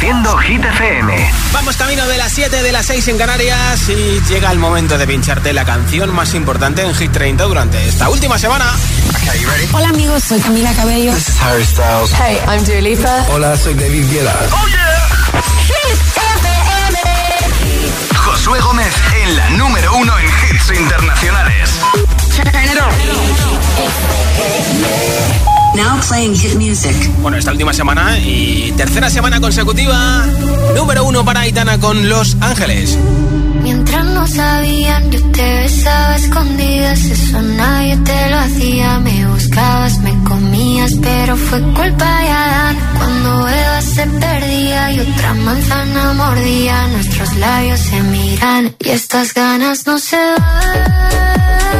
Reproduciendo Hit FM. Vamos camino de las 7 de las 6 en Canarias y llega el momento de pincharte la canción más importante en Hit 30 durante esta última semana. Hola amigos, soy Camila Cabello. This is Harry Styles. Hey, I'm Dua Lipa. Hola, soy David Guetta. Oh yeah. Josué Gómez en la número uno en hits internacionales. Now playing hit music. Bueno, esta última semana y tercera semana consecutiva, número uno para Aitana con Los Ángeles. Mientras no sabían, yo te besaba escondidas, eso nadie te lo hacía. Me buscabas, me comías, pero fue culpa de Adán. Cuando Eva se perdía y otra manzana mordía, nuestros labios se miran y estas ganas no se van.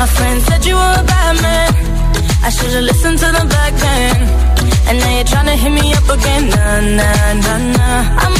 My friend said you were a bad man. I should've listened to the back then. And now you're trying to hit me up again. Nah, nah, nah, nah. I'm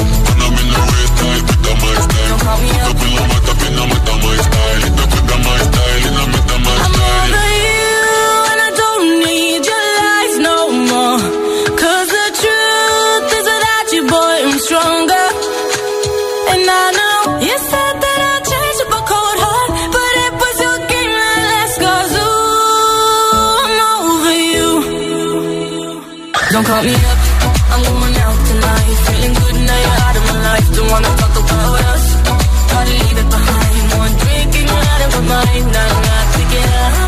I'm over you, and I don't need your lies no the truth is you, boy, I'm stronger. And I know you said that a cold heart, but it was your game that I'm over you. Don't call me up, wanna talk about us. Gotta leave it behind. One drink and you're out of my mind. Not, not to get.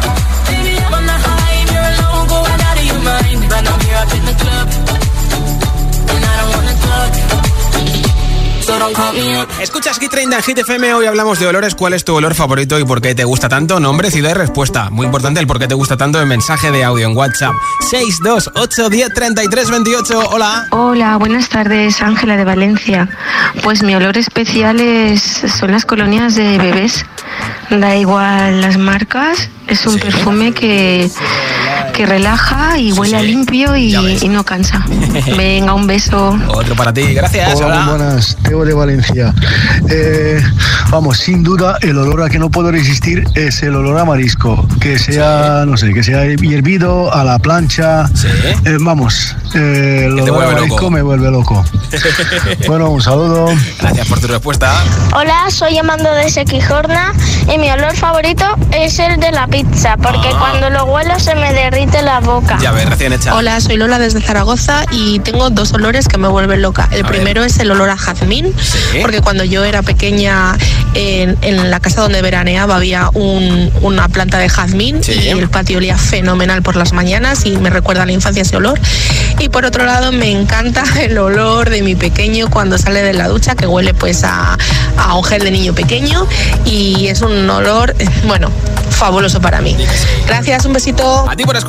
Escuchas Hit 30 en Hit FM, hoy hablamos de olores. ¿Cuál es tu olor favorito y por qué te gusta tanto? Nombre, ciudad y respuesta. Muy importante el por qué te gusta tanto en mensaje de audio en WhatsApp. 628 10 33 28. Hola. Hola, buenas tardes, Ángela de Valencia. Pues mi olor especial es, son las colonias de bebés. Da igual las marcas, es un perfume que, que relaja y huele limpio y, no cansa. Venga, un beso. Otro para ti, gracias. Hola, muy buenas, Teo de Valencia. Eh, vamos, sin duda, el olor a que no puedo resistir es el olor a marisco. Que sea, no sé, que sea hervido a la plancha. Sí. Eh, vamos, eh, el olor a marisco loco. me vuelve loco. bueno, un saludo. Gracias por tu respuesta. Hola, soy Amando de Sequijorna y mi olor favorito es el de la pizza, porque Ah. cuando lo huelo se me derrite en la boca. Ya ves, recién hecha. Hola, soy Lola desde Zaragoza y tengo dos olores que me vuelven loca. El A ver. primero es el olor a jazmín, Sí. porque cuando yo era pequeña en, en la casa donde veraneaba había un- una planta de jazmín Sí. y el patio olía fenomenal por las mañanas y me recuerda a la infancia ese olor. Y por otro lado me encanta el olor de mi pequeño cuando sale de la ducha, que huele pues a, a un gel de niño pequeño y es un olor, eh, bueno, fabuloso para mí. Gracias, un besito. A ti por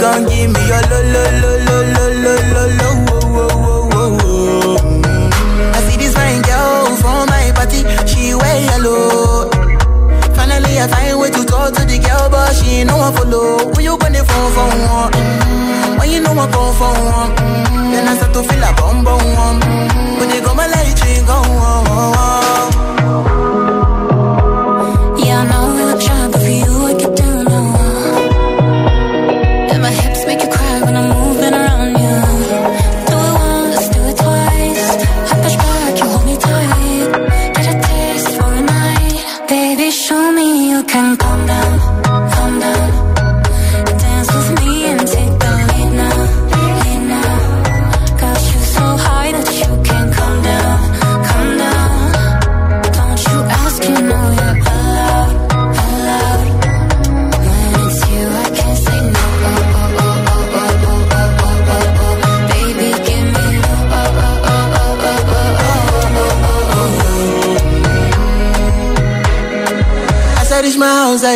gon' give me your lo, lo, lo, lo, lo, lo, lo, lo. I see this fine girl from my party, she wear yellow. Finally, I find way to talk to the girl, but she ain't no one follow. Who you gonna phone for one? When you know I come for one, then I start to feel a bum bum one. Mm, you go my light, you go on.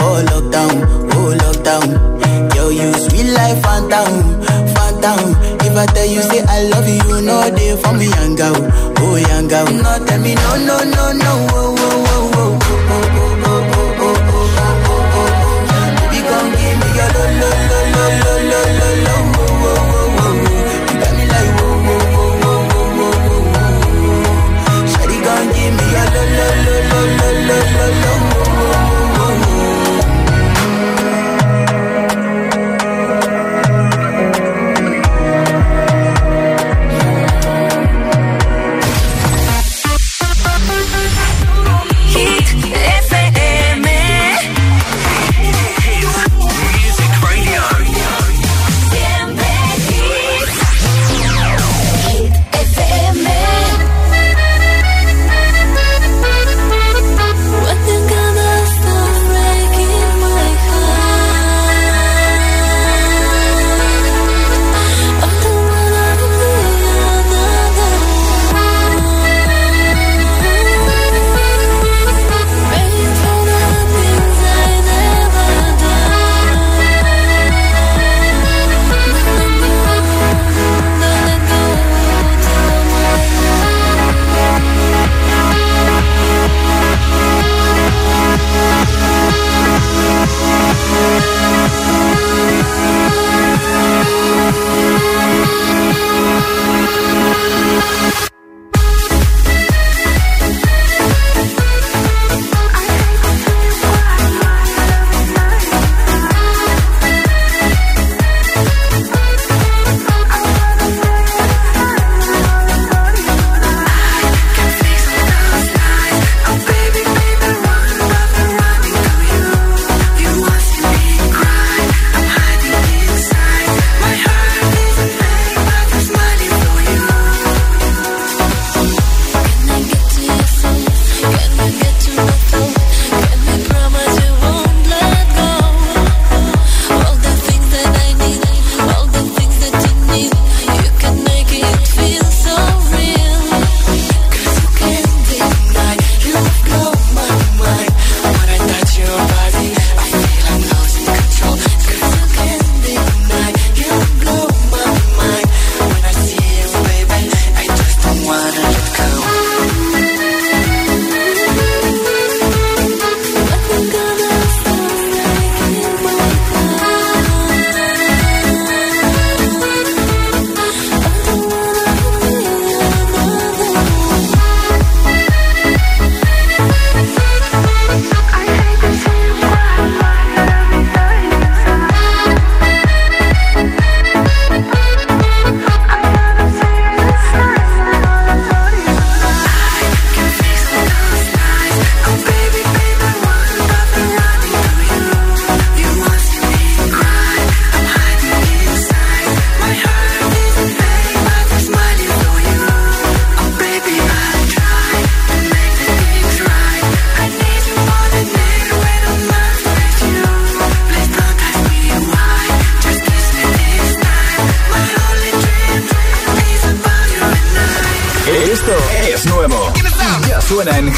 for lockdown, oh lockdown. Yo, you sweet life, phantom, phantom. If I tell you say I love you, know they for me, young girl, oh young girl. No, tell me no, no, no, no, oh, oh, oh, oh, oh,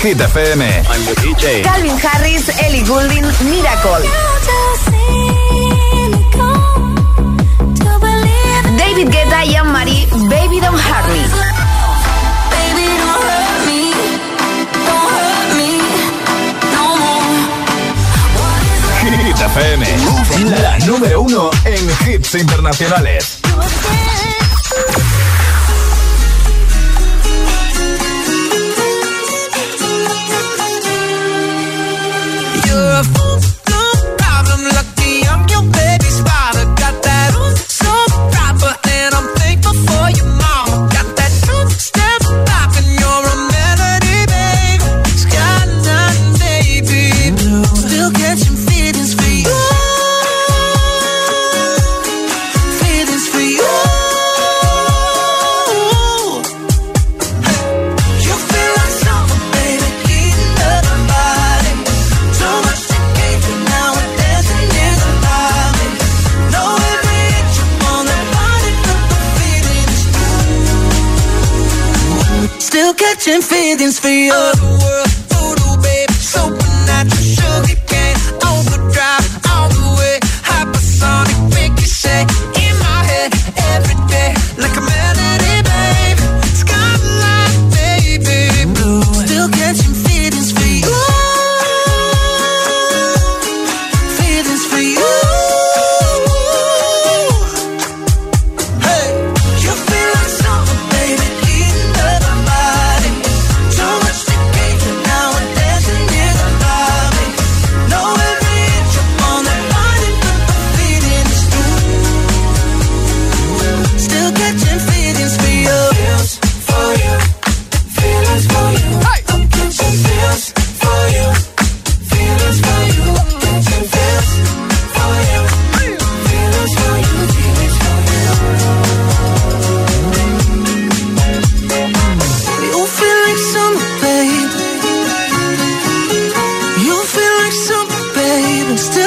Hit FM. I'm the DJ. Calvin Harris, Ellie Goulding, Miracle. David Guetta y Anne-Marie, Baby Don't Hurt Me. Hit FM, la número uno en hits internacionales.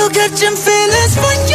Still catching feelings for you.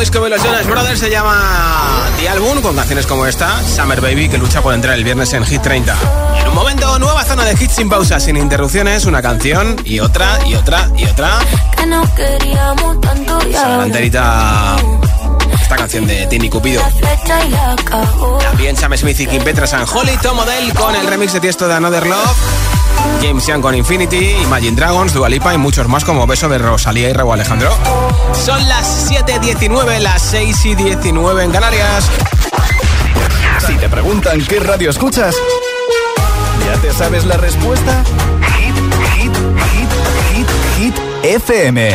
Disco de los Jonas Brothers, se llama The Album, con canciones como esta, Summer Baby, que lucha por entrar el viernes en Hit 30. Y en un momento, nueva zona de hits sin pausa, sin interrupciones, una canción y otra y otra y otra. Que no queríamos tanto y La ahora enterita esta canción de Timmy Cupido. También Sam Smith y Kim Petras and Holly, Tom Odell con el remix de Tiesto de Another Love. James Young con Infinity, Imagine Dragons, Dua Lipa y muchos más como Beso de Rosalía y Raúl Alejandro. Son las 7.19, las 6 y 19 en Canarias. Si te preguntan qué radio escuchas, ¿ya te sabes la respuesta? Hit, hit, hit, hit, hit FM.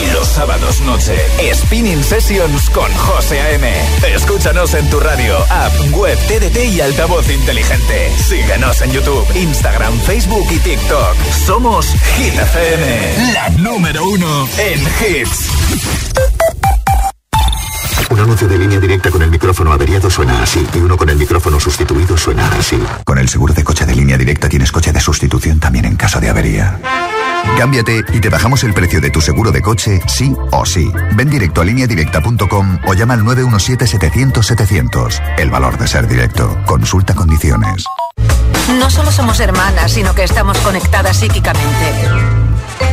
Y los sábados noche, Spinning Sessions con José A.M. Escúchanos en tu radio, app, web, TDT y altavoz inteligente. Síguenos en YouTube, Instagram, Facebook y TikTok. Somos Hit FM, la número uno en hits. Un anuncio de línea directa con el micrófono averiado suena así y uno con el micrófono sustituido suena así. Con el seguro de coche de línea directa tienes coche de sustitución también en caso de avería. Cámbiate y te bajamos el precio de tu seguro de coche sí o sí. Ven directo a lineadirecta.com o llama al 917-700-700. El valor de ser directo. Consulta condiciones. No solo somos hermanas, sino que estamos conectadas psíquicamente.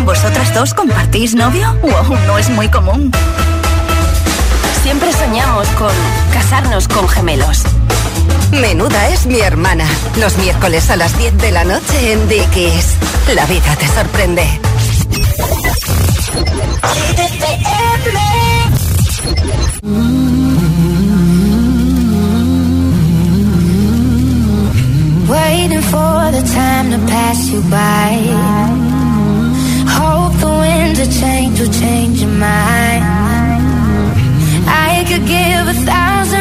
¿Vosotras dos compartís novio? Wow, no es muy común. Siempre soñamos con casarnos con gemelos. Menuda es mi hermana. Los miércoles a las 10 de la noche en Dickies. La vida te sorprende. Waiting for the time to pass you by. Hope the winds of change will change your mind. I could give a thousand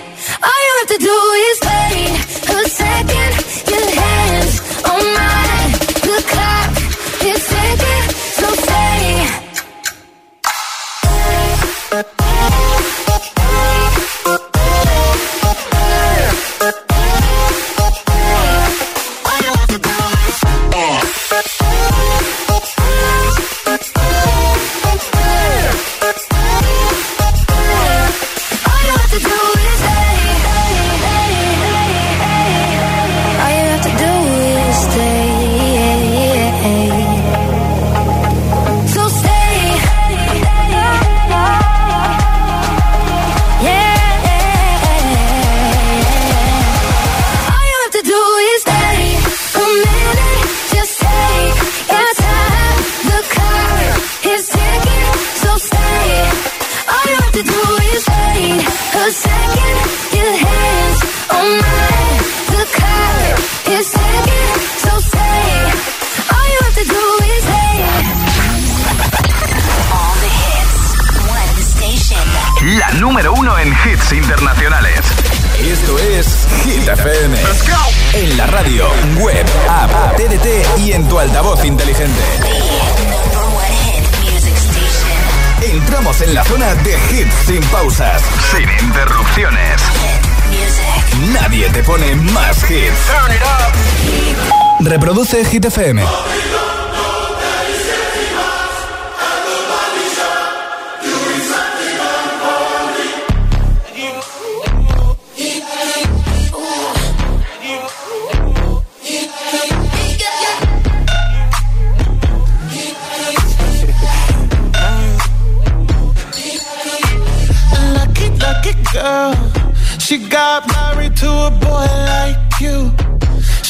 All you have to do is wait a second. Reproduce Hit FM. Lucky, lucky girl. She got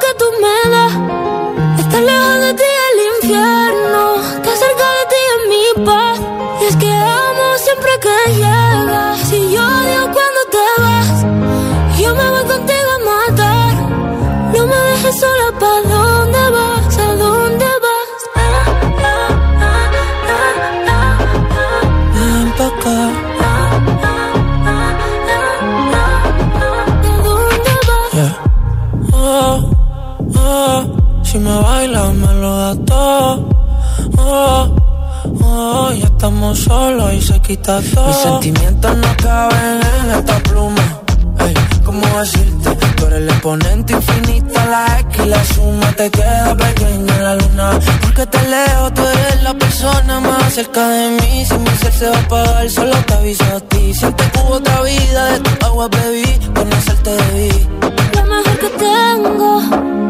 que tú me das. Mis sentimientos no caben en esta pluma. Ey, ¿cómo decirte? Tú eres el exponente infinito, la X y la suma te queda pequeña en la luna. Porque te leo, tú eres la persona más cerca de mí. Si mi ser se va a apagar, solo te aviso a ti. Siente que hubo otra vida, de tu agua bebí, conocerte debí. Lo mejor que tengo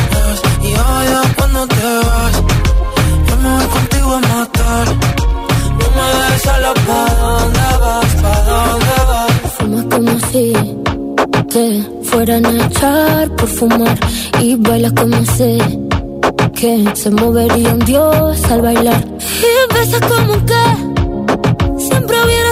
odio cuando te vas. Yo me voy contigo a matar me dejes solo ¿pa' dónde vas? ¿Pa' dónde vas? Fuma como si te fueran a echar por fumar y bailas como sé que se movería un dios al bailar y besas como que siempre hubiera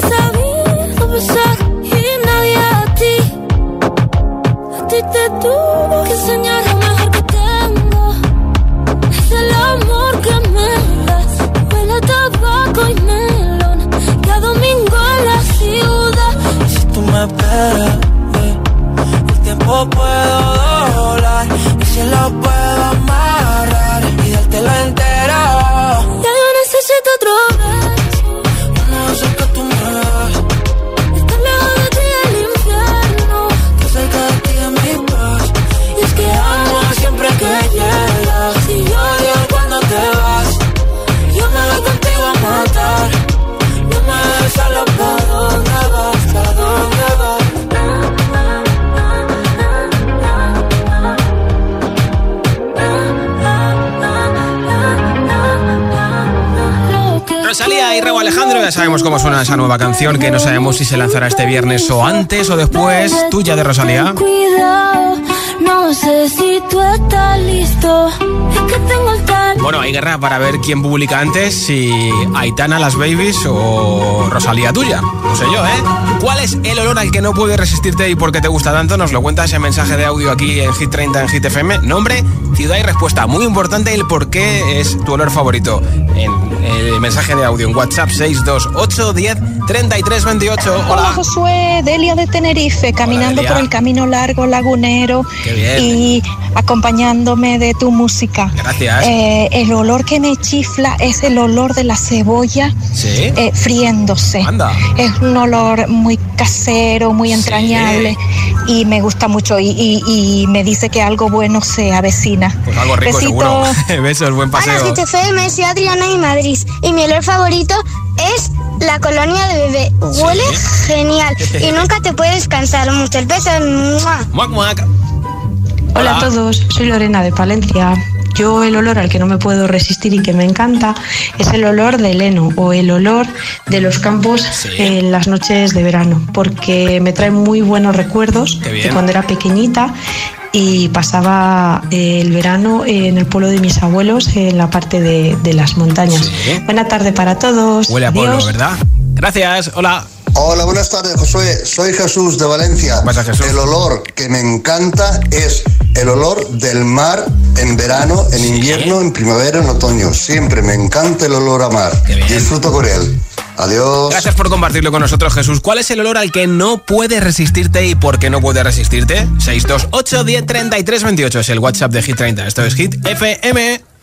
El tiempo puedo doblar y si lo puedo sabemos cómo suena esa nueva canción, que no sabemos si se lanzará este viernes o antes o después. Tuya de Rosalía. No sé si tú estás listo. Es que tengo el tal. Bueno, hay guerra para ver quién publica antes, si Aitana, las babies o Rosalía tuya. No sé yo, ¿eh? ¿Cuál es el olor al que no puedes resistirte y por qué te gusta tanto? Nos lo cuentas en mensaje de audio aquí en Hit 30 en Hit FM. Nombre, ciudad y respuesta. Muy importante el por qué es tu olor favorito. En el mensaje de audio en WhatsApp 628 10 33 28. Hola Hola. Josué, Delia de Tenerife, caminando Delia. por el camino largo lagunero Qué bien. y acompañándome de tu música. Gracias. Eh, el olor que me chifla es el olor de la cebolla Sí. eh, friéndose. Anda. Es un olor muy casero, muy entrañable y me gusta mucho y, y- y me dice que algo bueno se avecina. Pues algo rico Besito. seguro. Besos, buen Hola, paseo. GTFM, soy Adriana y Madrid. Y mi olor favorito es la colonia de bebé. Huele genial y nunca te puedes cansar. Muchos besos. ¡Mua! Muac, muac. Hola a todos, soy Lorena de Palencia. Yo el olor al que no me puedo resistir y que me encanta es el olor del heno o el olor de los campos en las noches de verano, porque me trae muy buenos recuerdos de cuando era pequeñita y pasaba eh, el verano en el pueblo de mis abuelos en la parte de, de las montañas. Buena tarde para todos. Huele a pueblo. ¿verdad? Gracias. Hola. Hola, buenas tardes, Josué. Soy Jesús de Valencia. El olor que me encanta es el olor del mar en verano, en invierno, en primavera, en otoño. Siempre me encanta el olor a mar. Disfruto con él. Adiós. Gracias por compartirlo con nosotros, Jesús. ¿Cuál es el olor al que no puedes resistirte y por qué no puedes resistirte? 628 10 33 28 es el WhatsApp de Hit 30. Esto es Hit FM.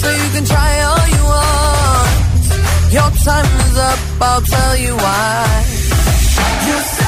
So you can try all you want. Your time is up. I'll tell you why. You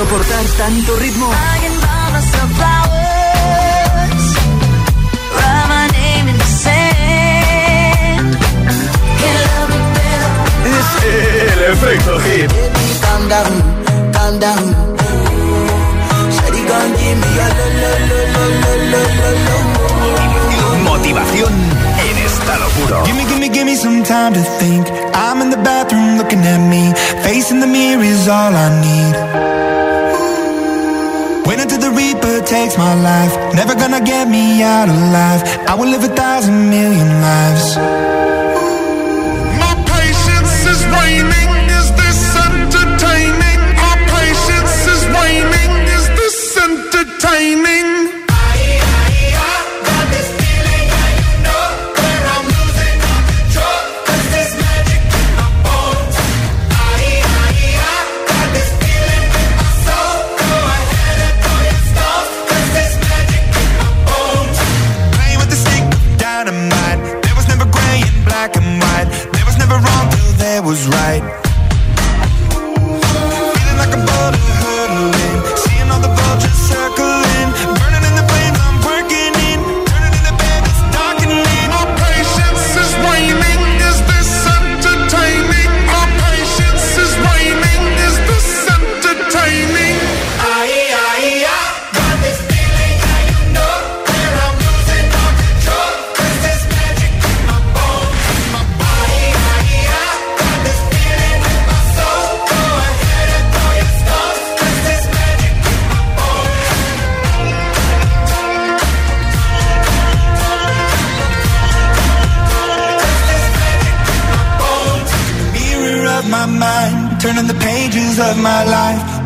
soportar tanto ritmo. Es el efecto hit. Activación en estado puro. Give me, give me, give me some time to think. I'm in the bathroom looking at me. Facing the mirror is all I need. Wait until the Reaper takes my life. Never gonna get me out alive. I will live a thousand million lives. My patience is waning.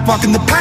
walking the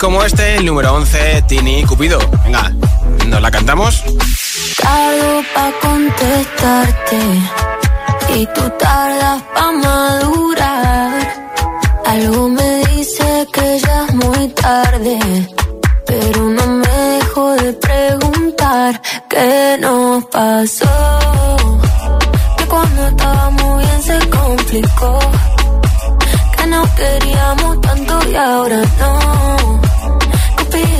como este, el número 11, Tini Cupido. Venga, ¿nos la cantamos? Tardo pa' contestarte y tú tardas pa' madurar. Algo me dice que ya es muy tarde, pero no me dejo de preguntar qué nos pasó. Que cuando estábamos bien se complicó, que nos queríamos tanto y ahora no.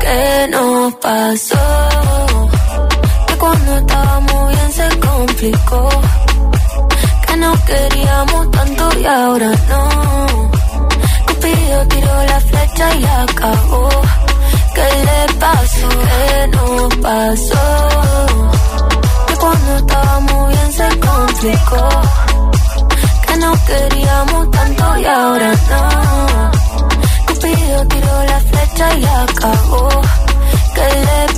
¿Qué nos pasó? cuando estábamos bien se complicó. Que no queríamos tanto y ahora no. Cupido tiró la flecha y acabó. ¿Qué le pasó? ¿Qué nos pasó? Que cuando estábamos bien se complicó. Que no queríamos tanto y ahora no. Cupido tiró la flecha y acabó. ¿Qué le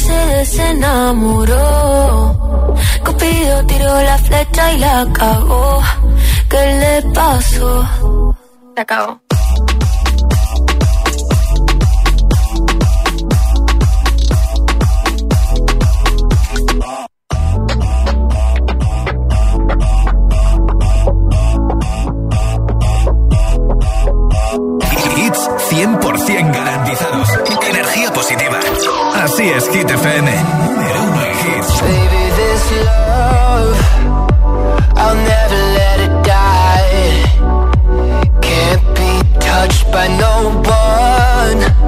Se desenamoró. Cupido tiró la flecha y la cagó. ¿Qué le pasó? Se acabó. Hits 100% garantizados. Energía positiva. Así es, Hit FM. Número uno en hits. Baby, this love, I'll never let it die. Can't be touched by no one.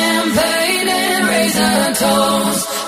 champagne and raisin toast.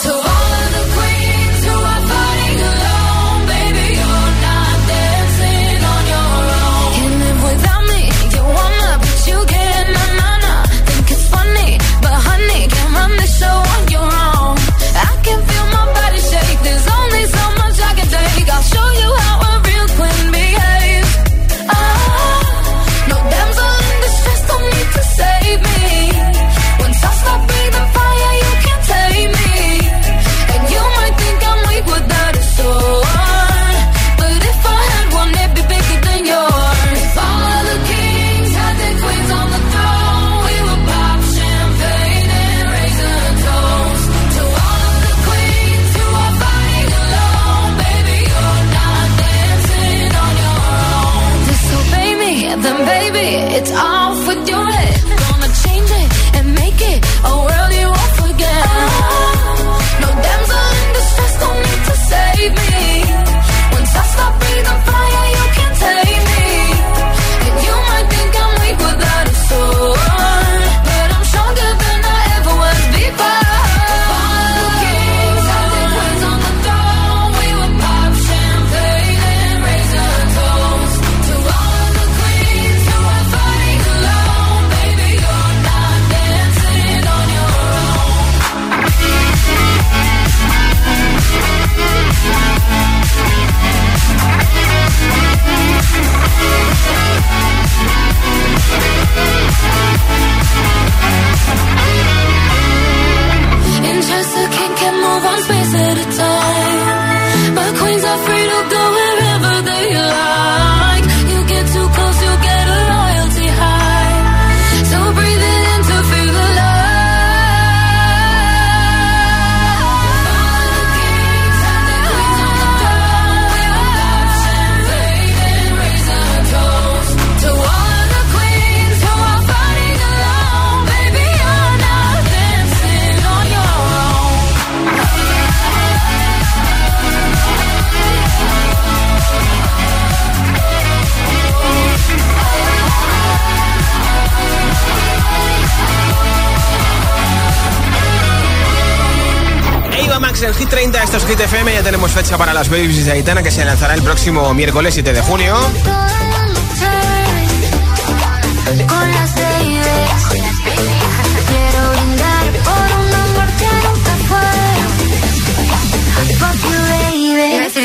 El Hit 30, esto es Hit FM. Ya tenemos fecha para las Babies de Aitana que se lanzará el próximo miércoles 7 de junio.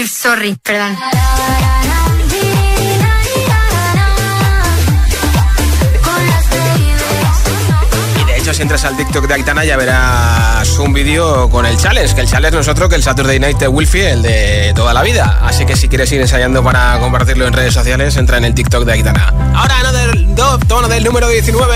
sorry, perdón. Si entras al TikTok de Aitana ya verás un vídeo con el challenge, que el challenge no es otro que el Saturday Night de Wilfie, el de toda la vida. Así que si quieres ir ensayando para compartirlo en redes sociales, entra en el TikTok de Aitana. Ahora, Another Dove, tono del número 19.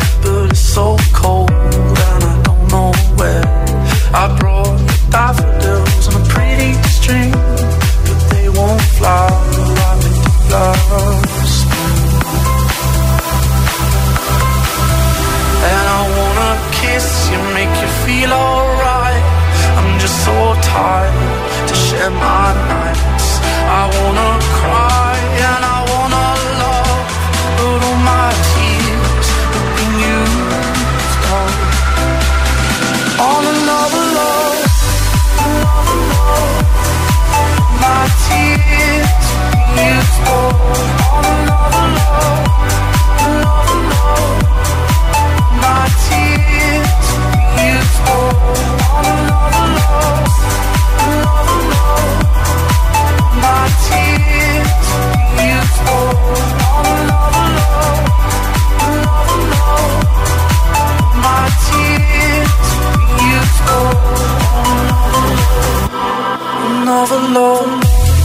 I brought daffodils on a pretty string, but they won't flower like the flowers. And I wanna kiss you, make you feel alright. I'm just so tired to share my nights. I wanna cry. an alone.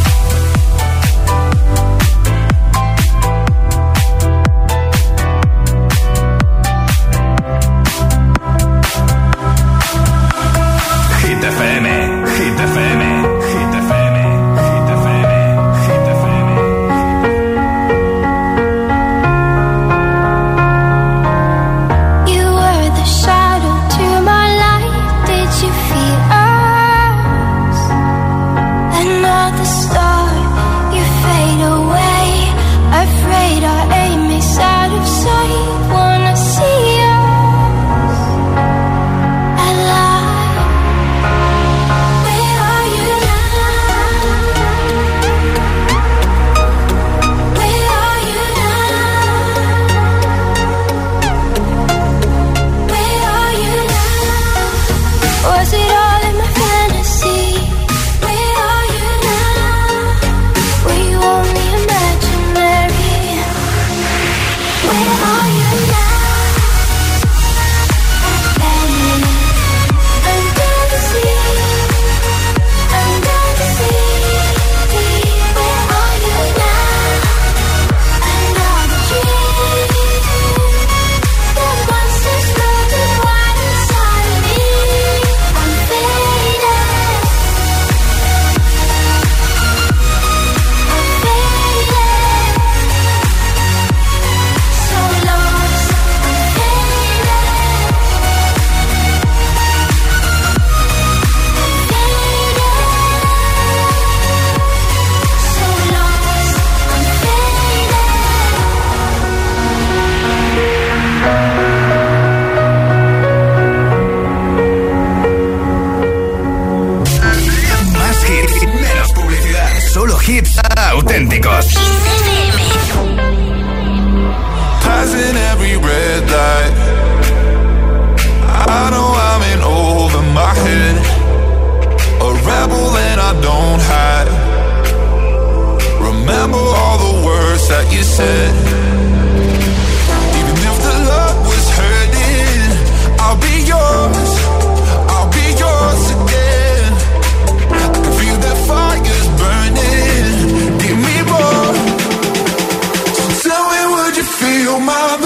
my